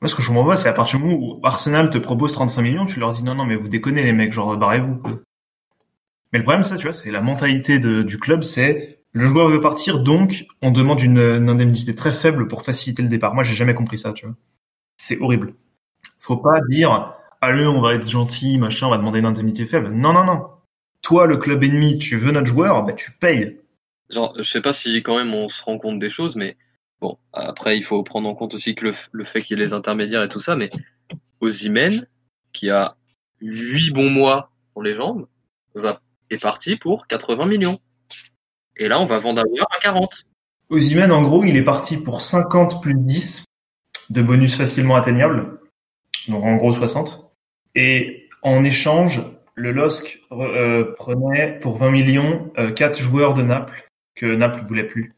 Moi, ce que je comprends pas, c'est à partir du moment où Arsenal te propose 35 millions, tu leur dis non, non, mais vous déconnez les mecs, genre barrez-vous. Mais le problème, ça, tu vois, c'est la mentalité du club, c'est le joueur veut partir, donc on demande une, une indemnité très faible pour faciliter le départ. Moi, j'ai jamais compris ça, tu vois. C'est horrible. Faut pas dire allez, on va être gentil, machin, on va demander une indemnité faible. Non, non, non. Toi, le club ennemi, tu veux notre joueur, bah, tu payes. Genre, je sais pas si quand même on se rend compte des choses, mais bon, après, il faut prendre en compte aussi que le, le fait qu'il y ait les intermédiaires et tout ça, mais Ozymen, qui a huit bons mois pour les jambes, va, est parti pour 80 millions. Et là, on va vendre Aouar à 40. Ozymen, en gros, il est parti pour 50 plus 10 de bonus facilement atteignables. Donc, en gros, 60. Et en échange, le LOSC euh, prenait pour 20 millions euh, 4 joueurs de Naples que Naples voulait plus.